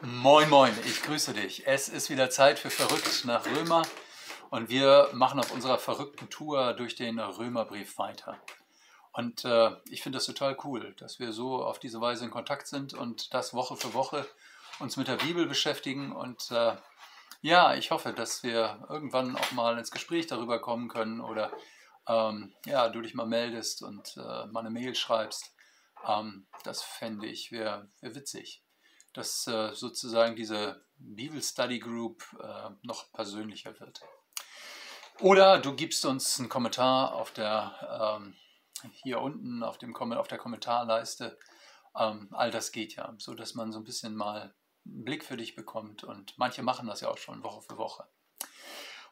Moin, moin, ich grüße dich. Es ist wieder Zeit für Verrückt nach Römer und wir machen auf unserer verrückten Tour durch den Römerbrief weiter. Und äh, ich finde das total cool, dass wir so auf diese Weise in Kontakt sind und das Woche für Woche uns mit der Bibel beschäftigen. Und äh, ja, ich hoffe, dass wir irgendwann auch mal ins Gespräch darüber kommen können oder ähm, ja, du dich mal meldest und äh, mal eine Mail schreibst. Ähm, das fände ich, wäre wär witzig dass äh, sozusagen diese Bibel Study Group äh, noch persönlicher wird. Oder du gibst uns einen Kommentar auf der, ähm, hier unten auf, dem, auf der Kommentarleiste. Ähm, all das geht ja, so dass man so ein bisschen mal einen Blick für dich bekommt. Und manche machen das ja auch schon Woche für Woche.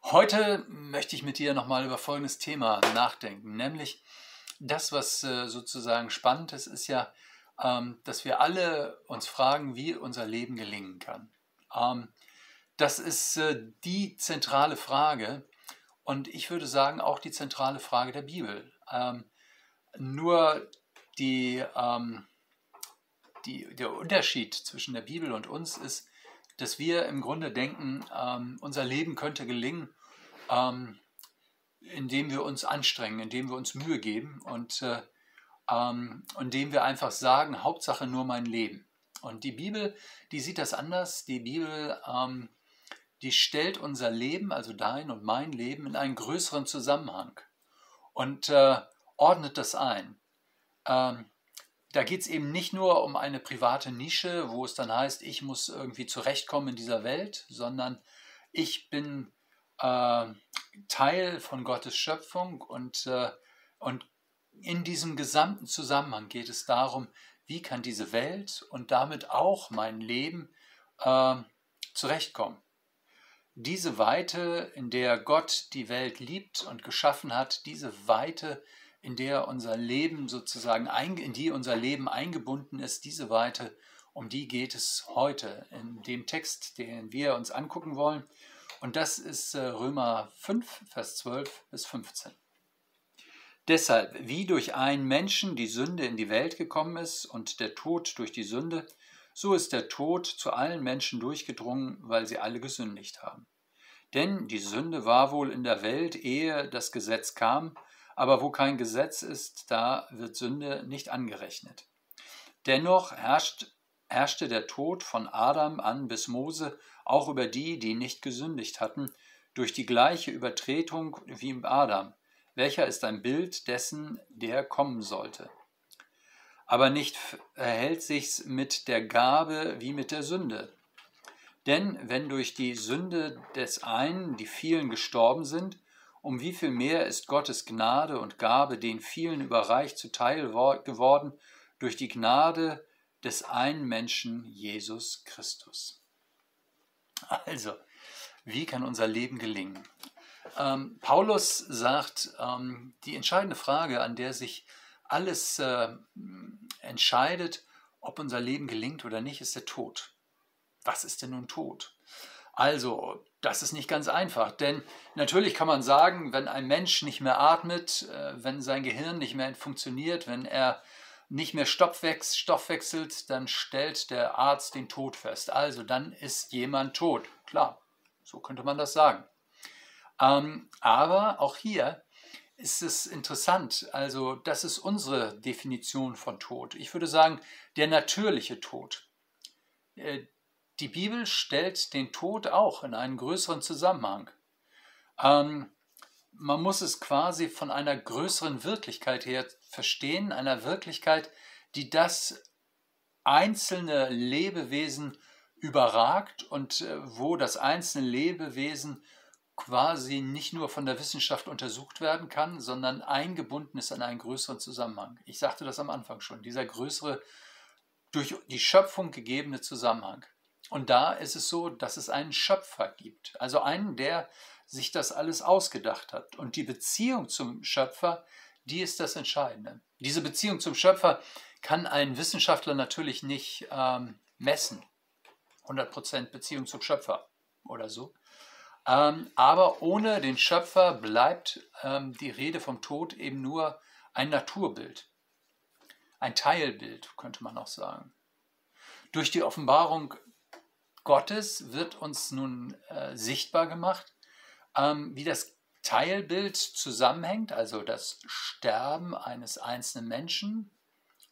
Heute möchte ich mit dir nochmal über folgendes Thema nachdenken, nämlich das, was äh, sozusagen spannend ist, ist ja, dass wir alle uns fragen, wie unser Leben gelingen kann. Ähm, das ist äh, die zentrale Frage und ich würde sagen auch die zentrale Frage der Bibel. Ähm, nur die, die, der Unterschied zwischen der Bibel und uns ist, dass wir im Grunde denken, unser Leben könnte gelingen, indem wir uns anstrengen, indem wir uns Mühe geben. Und äh, ähm, und dem wir einfach sagen, Hauptsache nur mein Leben. Und die Bibel, die sieht das anders. Die Bibel, ähm, die stellt unser Leben, also dein und mein Leben, in einen größeren Zusammenhang und äh, ordnet das ein. Ähm, da geht es eben nicht nur um eine private Nische, wo es dann heißt, ich muss irgendwie zurechtkommen in dieser Welt, sondern ich bin äh, Teil von Gottes Schöpfung und, äh, und in diesem gesamten Zusammenhang geht es darum, wie kann diese Welt und damit auch mein Leben äh, zurechtkommen. Diese Weite, in der Gott die Welt liebt und geschaffen hat, diese Weite, in der unser Leben sozusagen, in die unser Leben eingebunden ist, diese Weite, um die geht es heute in dem Text, den wir uns angucken wollen. Und das ist äh, Römer 5, Vers 12 bis 15. Deshalb, wie durch einen Menschen die Sünde in die Welt gekommen ist und der Tod durch die Sünde, so ist der Tod zu allen Menschen durchgedrungen, weil sie alle gesündigt haben. Denn die Sünde war wohl in der Welt, ehe das Gesetz kam, aber wo kein Gesetz ist, da wird Sünde nicht angerechnet. Dennoch herrscht, herrschte der Tod von Adam an bis Mose auch über die, die nicht gesündigt hatten, durch die gleiche Übertretung wie im Adam welcher ist ein Bild dessen, der kommen sollte. Aber nicht verhält sich's mit der Gabe wie mit der Sünde. Denn wenn durch die Sünde des einen die vielen gestorben sind, um wie viel mehr ist Gottes Gnade und Gabe den vielen überreicht zuteil geworden durch die Gnade des einen Menschen Jesus Christus. Also, wie kann unser Leben gelingen? Ähm, Paulus sagt, ähm, die entscheidende Frage, an der sich alles äh, entscheidet, ob unser Leben gelingt oder nicht, ist der Tod. Was ist denn nun Tod? Also, das ist nicht ganz einfach, denn natürlich kann man sagen, wenn ein Mensch nicht mehr atmet, äh, wenn sein Gehirn nicht mehr funktioniert, wenn er nicht mehr Stoff wechselt, dann stellt der Arzt den Tod fest. Also, dann ist jemand tot. Klar, so könnte man das sagen. Ähm, aber auch hier ist es interessant. Also, das ist unsere Definition von Tod. Ich würde sagen, der natürliche Tod. Äh, die Bibel stellt den Tod auch in einen größeren Zusammenhang. Ähm, man muss es quasi von einer größeren Wirklichkeit her verstehen, einer Wirklichkeit, die das einzelne Lebewesen überragt und äh, wo das einzelne Lebewesen quasi nicht nur von der Wissenschaft untersucht werden kann, sondern eingebunden ist an einen größeren Zusammenhang. Ich sagte das am Anfang schon, dieser größere, durch die Schöpfung gegebene Zusammenhang. Und da ist es so, dass es einen Schöpfer gibt, also einen, der sich das alles ausgedacht hat. Und die Beziehung zum Schöpfer, die ist das Entscheidende. Diese Beziehung zum Schöpfer kann ein Wissenschaftler natürlich nicht ähm, messen. 100% Beziehung zum Schöpfer oder so. Ähm, aber ohne den Schöpfer bleibt ähm, die Rede vom Tod eben nur ein Naturbild, ein Teilbild, könnte man auch sagen. Durch die Offenbarung Gottes wird uns nun äh, sichtbar gemacht, ähm, wie das Teilbild zusammenhängt, also das Sterben eines einzelnen Menschen,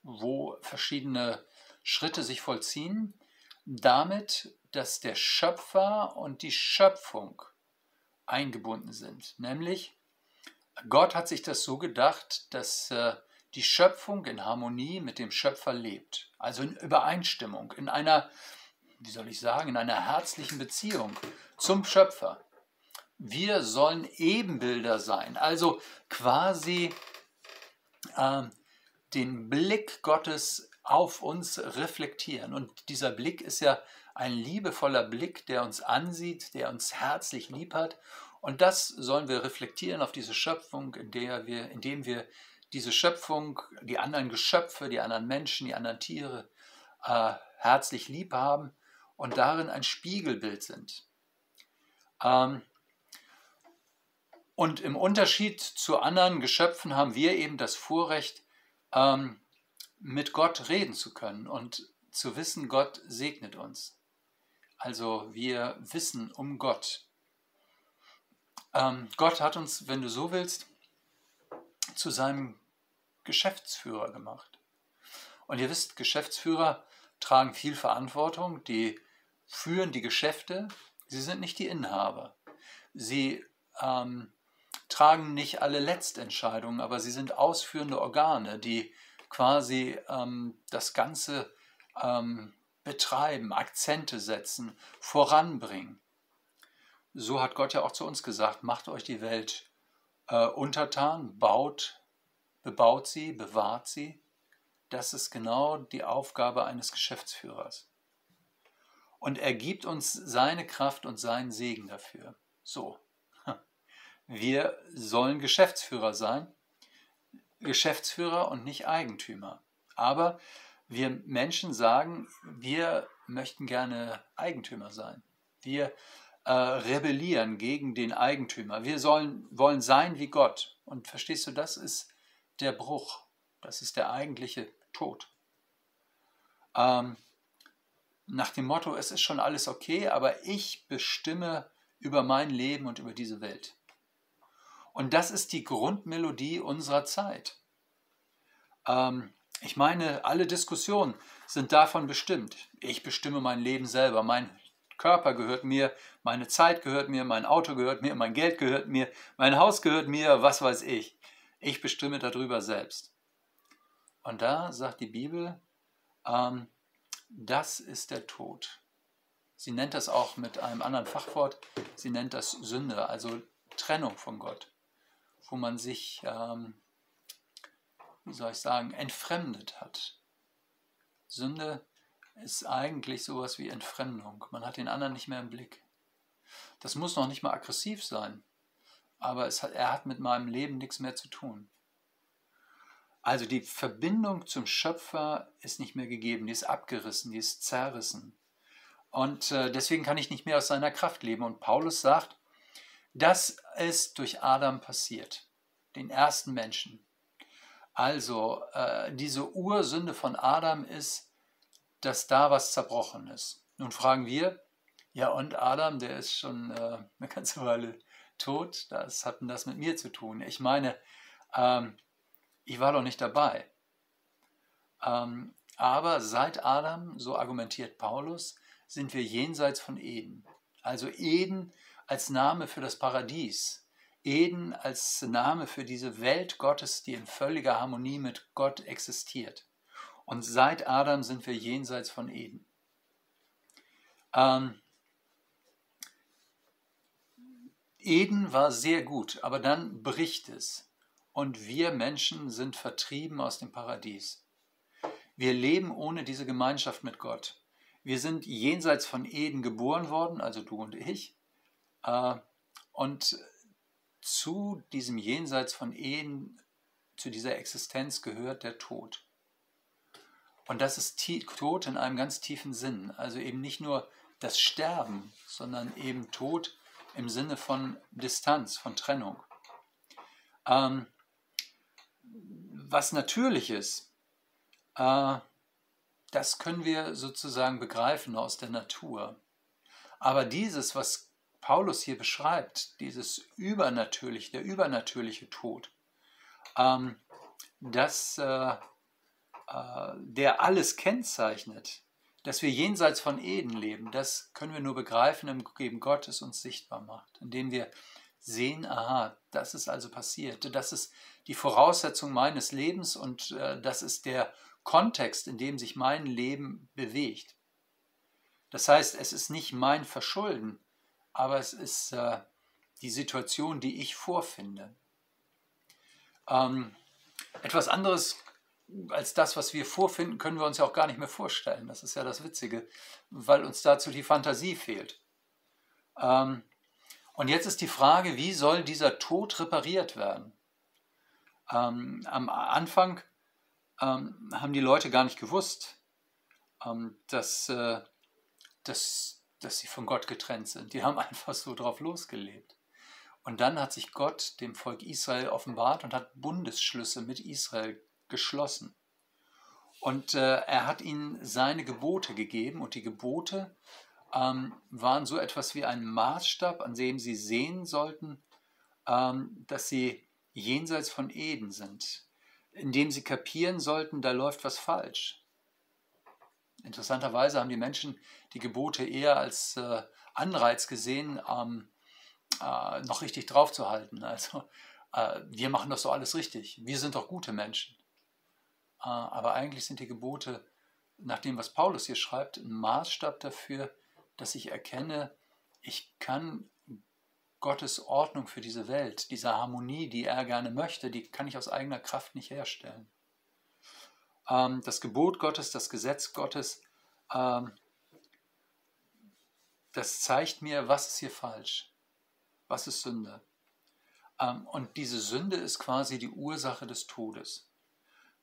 wo verschiedene Schritte sich vollziehen, damit, dass der Schöpfer und die Schöpfung eingebunden sind. Nämlich, Gott hat sich das so gedacht, dass äh, die Schöpfung in Harmonie mit dem Schöpfer lebt, also in Übereinstimmung, in einer, wie soll ich sagen, in einer herzlichen Beziehung zum Schöpfer. Wir sollen Ebenbilder sein, also quasi äh, den Blick Gottes auf uns reflektieren. Und dieser Blick ist ja ein liebevoller Blick, der uns ansieht, der uns herzlich lieb hat. Und das sollen wir reflektieren auf diese Schöpfung, in der wir, indem wir diese Schöpfung, die anderen Geschöpfe, die anderen Menschen, die anderen Tiere äh, herzlich lieb haben und darin ein Spiegelbild sind. Ähm, und im Unterschied zu anderen Geschöpfen haben wir eben das Vorrecht, ähm, mit Gott reden zu können und zu wissen, Gott segnet uns. Also wir wissen um Gott. Ähm, Gott hat uns, wenn du so willst, zu seinem Geschäftsführer gemacht. Und ihr wisst, Geschäftsführer tragen viel Verantwortung, die führen die Geschäfte, sie sind nicht die Inhaber. Sie ähm, tragen nicht alle Letztentscheidungen, aber sie sind ausführende Organe, die quasi ähm, das Ganze ähm, betreiben, Akzente setzen, voranbringen. So hat Gott ja auch zu uns gesagt, macht euch die Welt äh, untertan, baut bebaut sie, bewahrt sie. Das ist genau die Aufgabe eines Geschäftsführers. Und er gibt uns seine Kraft und seinen Segen dafür. So. Wir sollen Geschäftsführer sein. Geschäftsführer und nicht Eigentümer. Aber wir Menschen sagen, wir möchten gerne Eigentümer sein. Wir äh, rebellieren gegen den Eigentümer. Wir sollen, wollen sein wie Gott. Und verstehst du, das ist der Bruch. Das ist der eigentliche Tod. Ähm, nach dem Motto, es ist schon alles okay, aber ich bestimme über mein Leben und über diese Welt. Und das ist die Grundmelodie unserer Zeit. Ähm, ich meine, alle Diskussionen sind davon bestimmt. Ich bestimme mein Leben selber. Mein Körper gehört mir, meine Zeit gehört mir, mein Auto gehört mir, mein Geld gehört mir, mein Haus gehört mir, was weiß ich. Ich bestimme darüber selbst. Und da sagt die Bibel, ähm, das ist der Tod. Sie nennt das auch mit einem anderen Fachwort, sie nennt das Sünde, also Trennung von Gott, wo man sich, ähm, wie soll ich sagen, entfremdet hat. Sünde ist eigentlich sowas wie Entfremdung. Man hat den anderen nicht mehr im Blick. Das muss noch nicht mal aggressiv sein aber hat, er hat mit meinem Leben nichts mehr zu tun. Also die Verbindung zum Schöpfer ist nicht mehr gegeben, die ist abgerissen, die ist zerrissen. Und äh, deswegen kann ich nicht mehr aus seiner Kraft leben. Und Paulus sagt, das ist durch Adam passiert, den ersten Menschen. Also äh, diese Ursünde von Adam ist, dass da was zerbrochen ist. Nun fragen wir, ja und Adam, der ist schon äh, eine ganze Weile tot, das hat das mit mir zu tun. Ich meine, ähm, ich war doch nicht dabei. Ähm, aber seit Adam, so argumentiert Paulus, sind wir jenseits von Eden. Also Eden als Name für das Paradies. Eden als Name für diese Welt Gottes, die in völliger Harmonie mit Gott existiert. Und seit Adam sind wir jenseits von Eden. Ähm, Eden war sehr gut, aber dann bricht es und wir Menschen sind vertrieben aus dem Paradies. Wir leben ohne diese Gemeinschaft mit Gott. Wir sind jenseits von Eden geboren worden, also du und ich. Äh, und zu diesem Jenseits von Eden, zu dieser Existenz gehört der Tod. Und das ist Tod in einem ganz tiefen Sinn. Also eben nicht nur das Sterben, sondern eben Tod im Sinne von Distanz, von Trennung. Ähm, was natürlich ist, äh, das können wir sozusagen begreifen aus der Natur. Aber dieses, was Paulus hier beschreibt, dieses übernatürliche, der übernatürliche Tod, ähm, das, äh, äh, der alles kennzeichnet, dass wir jenseits von Eden leben, das können wir nur begreifen, indem Gott es uns sichtbar macht, indem wir sehen, aha, das ist also passiert, das ist die Voraussetzung meines Lebens und äh, das ist der Kontext, in dem sich mein Leben bewegt. Das heißt, es ist nicht mein Verschulden, aber es ist äh, die Situation, die ich vorfinde. Ähm, etwas anderes als das, was wir vorfinden, können wir uns ja auch gar nicht mehr vorstellen. Das ist ja das Witzige, weil uns dazu die Fantasie fehlt. Ähm, und jetzt ist die Frage, wie soll dieser Tod repariert werden? Ähm, am Anfang ähm, haben die Leute gar nicht gewusst, ähm, dass, äh, dass, dass sie von Gott getrennt sind. Die haben einfach so drauf losgelebt. Und dann hat sich Gott dem Volk Israel offenbart und hat Bundesschlüsse mit Israel geschlossen. Und äh, er hat ihnen seine Gebote gegeben und die Gebote ähm, waren so etwas wie ein Maßstab, an dem sie sehen sollten, ähm, dass sie jenseits von Eden sind, indem sie kapieren sollten, da läuft was falsch. Interessanterweise haben die Menschen die Gebote eher als äh, Anreiz gesehen, ähm, äh, noch richtig draufzuhalten. Also äh, wir machen das so alles richtig. Wir sind doch gute Menschen. Äh, aber eigentlich sind die Gebote, nach dem, was Paulus hier schreibt, ein Maßstab dafür, dass ich erkenne, ich kann Gottes Ordnung für diese Welt, diese Harmonie, die er gerne möchte, die kann ich aus eigener Kraft nicht herstellen. Ähm, das Gebot Gottes, das Gesetz Gottes, ähm, das zeigt mir, was ist hier falsch, was ist Sünde. Ähm, und diese Sünde ist quasi die Ursache des Todes.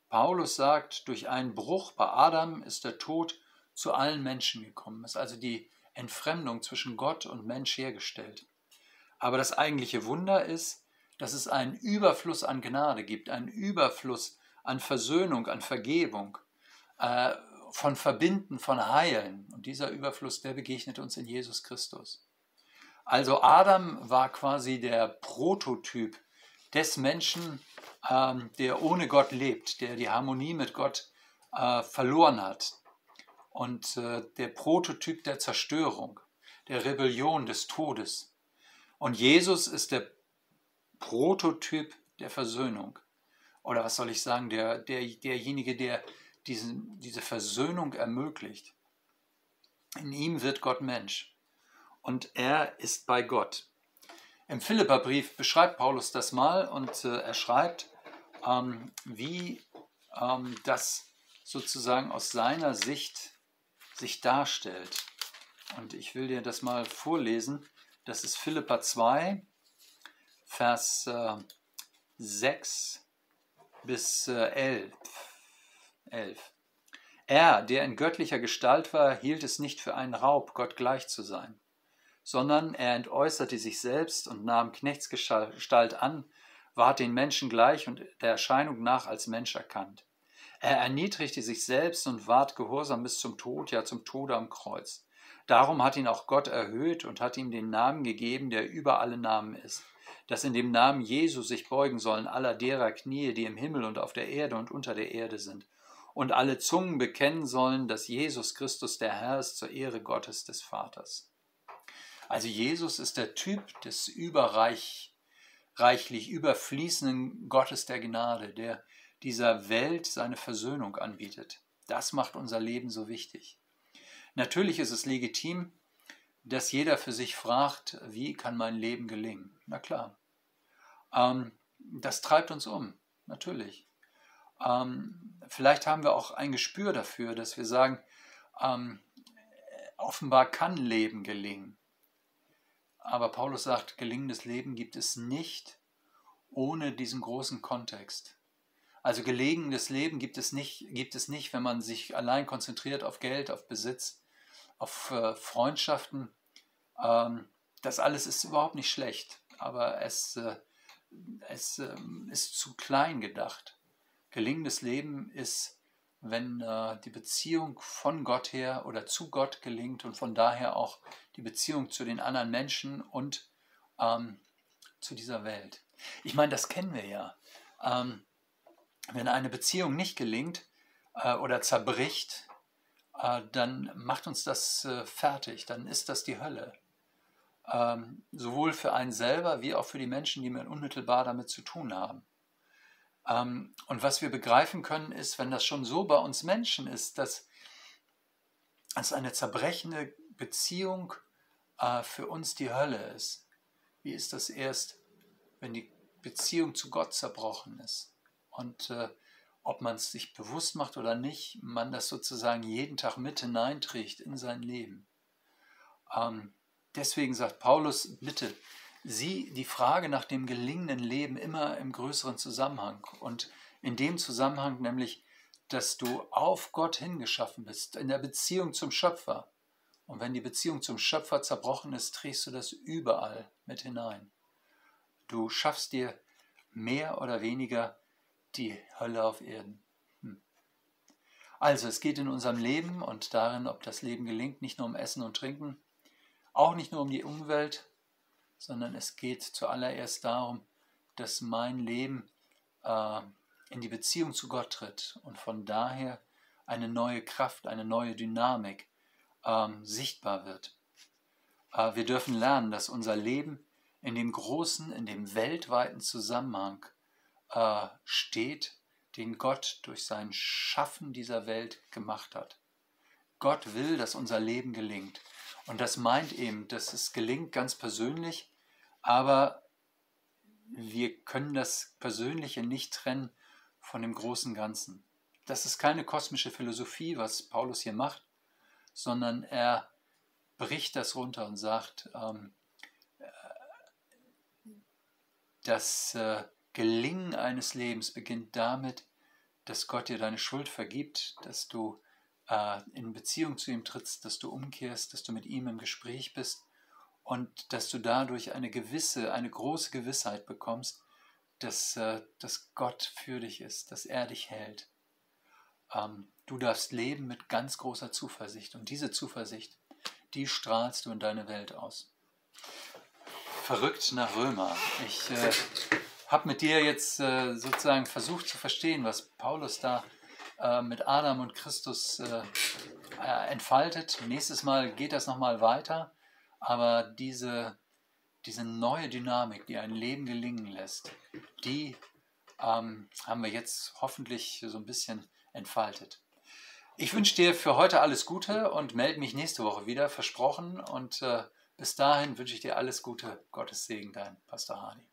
Paulus sagt, durch einen Bruch bei Adam ist der Tod zu allen Menschen gekommen, ist also die Entfremdung zwischen Gott und Mensch hergestellt. Aber das eigentliche Wunder ist, dass es einen Überfluss an Gnade gibt, einen Überfluss an Versöhnung, an Vergebung, äh, von Verbinden, von Heilen. Und dieser Überfluss, der begegnet uns in Jesus Christus. Also Adam war quasi der Prototyp des Menschen, ähm, der ohne Gott lebt, der die Harmonie mit Gott äh, verloren hat, und äh, der Prototyp der Zerstörung, der Rebellion, des Todes. Und Jesus ist der Prototyp der Versöhnung. Oder was soll ich sagen, der, der, derjenige, der diesen, diese Versöhnung ermöglicht. In ihm wird Gott Mensch. Und er ist bei Gott. Im Philipperbrief beschreibt Paulus das mal und äh, er schreibt, ähm, wie ähm, das sozusagen aus seiner Sicht sich darstellt. Und ich will dir das mal vorlesen. Das ist Philippa 2, Vers äh, 6 bis äh, 11. 11. Er, der in göttlicher Gestalt war, hielt es nicht für einen Raub, Gott gleich zu sein, sondern er entäußerte sich selbst und nahm Knechtsgestalt an, ward den Menschen gleich und der Erscheinung nach als Mensch erkannt. Er erniedrigte sich selbst und ward gehorsam bis zum Tod, ja zum Tode am Kreuz. Darum hat ihn auch Gott erhöht und hat ihm den Namen gegeben, der über alle Namen ist, dass in dem Namen Jesu sich beugen sollen aller derer Knie, die im Himmel und auf der Erde und unter der Erde sind, und alle Zungen bekennen sollen, dass Jesus Christus der Herr ist zur Ehre Gottes des Vaters. Also Jesus ist der Typ des überreich, reichlich überfließenden Gottes der Gnade, der dieser Welt seine Versöhnung anbietet. Das macht unser Leben so wichtig. Natürlich ist es legitim, dass jeder für sich fragt, wie kann mein Leben gelingen? Na klar. Ähm, das treibt uns um, natürlich. Ähm, vielleicht haben wir auch ein Gespür dafür, dass wir sagen, ähm, offenbar kann Leben gelingen. Aber Paulus sagt, gelingendes Leben gibt es nicht ohne diesen großen Kontext. Also gelegenes Leben gibt es nicht, gibt es nicht, wenn man sich allein konzentriert auf Geld, auf Besitz, auf äh, Freundschaften. Ähm, das alles ist überhaupt nicht schlecht, aber es, äh, es äh, ist zu klein gedacht. Gelingendes Leben ist wenn äh, die Beziehung von Gott her oder zu Gott gelingt und von daher auch die Beziehung zu den anderen Menschen und ähm, zu dieser Welt. Ich meine, das kennen wir ja. Ähm, wenn eine Beziehung nicht gelingt äh, oder zerbricht, äh, dann macht uns das äh, fertig, dann ist das die Hölle. Ähm, sowohl für einen selber wie auch für die Menschen, die man unmittelbar damit zu tun haben. Ähm, und was wir begreifen können, ist, wenn das schon so bei uns Menschen ist, dass, dass eine zerbrechende Beziehung äh, für uns die Hölle ist. Wie ist das erst, wenn die Beziehung zu Gott zerbrochen ist? Und äh, ob man es sich bewusst macht oder nicht, man das sozusagen jeden Tag mit hineinträgt in sein Leben. Ähm, deswegen sagt Paulus, bitte, sieh die Frage nach dem gelingenden Leben immer im größeren Zusammenhang und in dem Zusammenhang nämlich, dass du auf Gott hingeschaffen bist, in der Beziehung zum Schöpfer. Und wenn die Beziehung zum Schöpfer zerbrochen ist, trägst du das überall mit hinein. Du schaffst dir mehr oder weniger die Hölle auf Erden. Hm. Also es geht in unserem Leben und darin, ob das Leben gelingt, nicht nur um Essen und Trinken, auch nicht nur um die Umwelt, sondern es geht zuallererst darum, dass mein Leben äh, in die Beziehung zu Gott tritt und von daher eine neue Kraft, eine neue Dynamik ähm, sichtbar wird. Äh, wir dürfen lernen, dass unser Leben in dem großen, in dem weltweiten Zusammenhang äh, steht, den Gott durch sein Schaffen dieser Welt gemacht hat. Gott will, dass unser Leben gelingt. Und das meint eben, dass es gelingt ganz persönlich, aber wir können das Persönliche nicht trennen von dem großen Ganzen. Das ist keine kosmische Philosophie, was Paulus hier macht, sondern er bricht das runter und sagt, ähm, äh, dass äh, Gelingen eines Lebens beginnt damit, dass Gott dir deine Schuld vergibt, dass du äh, in Beziehung zu ihm trittst, dass du umkehrst, dass du mit ihm im Gespräch bist und dass du dadurch eine gewisse, eine große Gewissheit bekommst, dass, äh, dass Gott für dich ist, dass er dich hält. Ähm, du darfst leben mit ganz großer Zuversicht und diese Zuversicht, die strahlst du in deine Welt aus. Verrückt nach Römer. Ich äh, habe mit dir jetzt äh, sozusagen versucht zu verstehen, was Paulus da äh, mit Adam und Christus äh, äh, entfaltet. Nächstes Mal geht das nochmal weiter, aber diese, diese neue Dynamik, die ein Leben gelingen lässt, die ähm, haben wir jetzt hoffentlich so ein bisschen entfaltet. Ich wünsche dir für heute alles Gute und melde mich nächste Woche wieder, versprochen. Und äh, bis dahin wünsche ich dir alles Gute. Gottes Segen, dein Pastor Hani.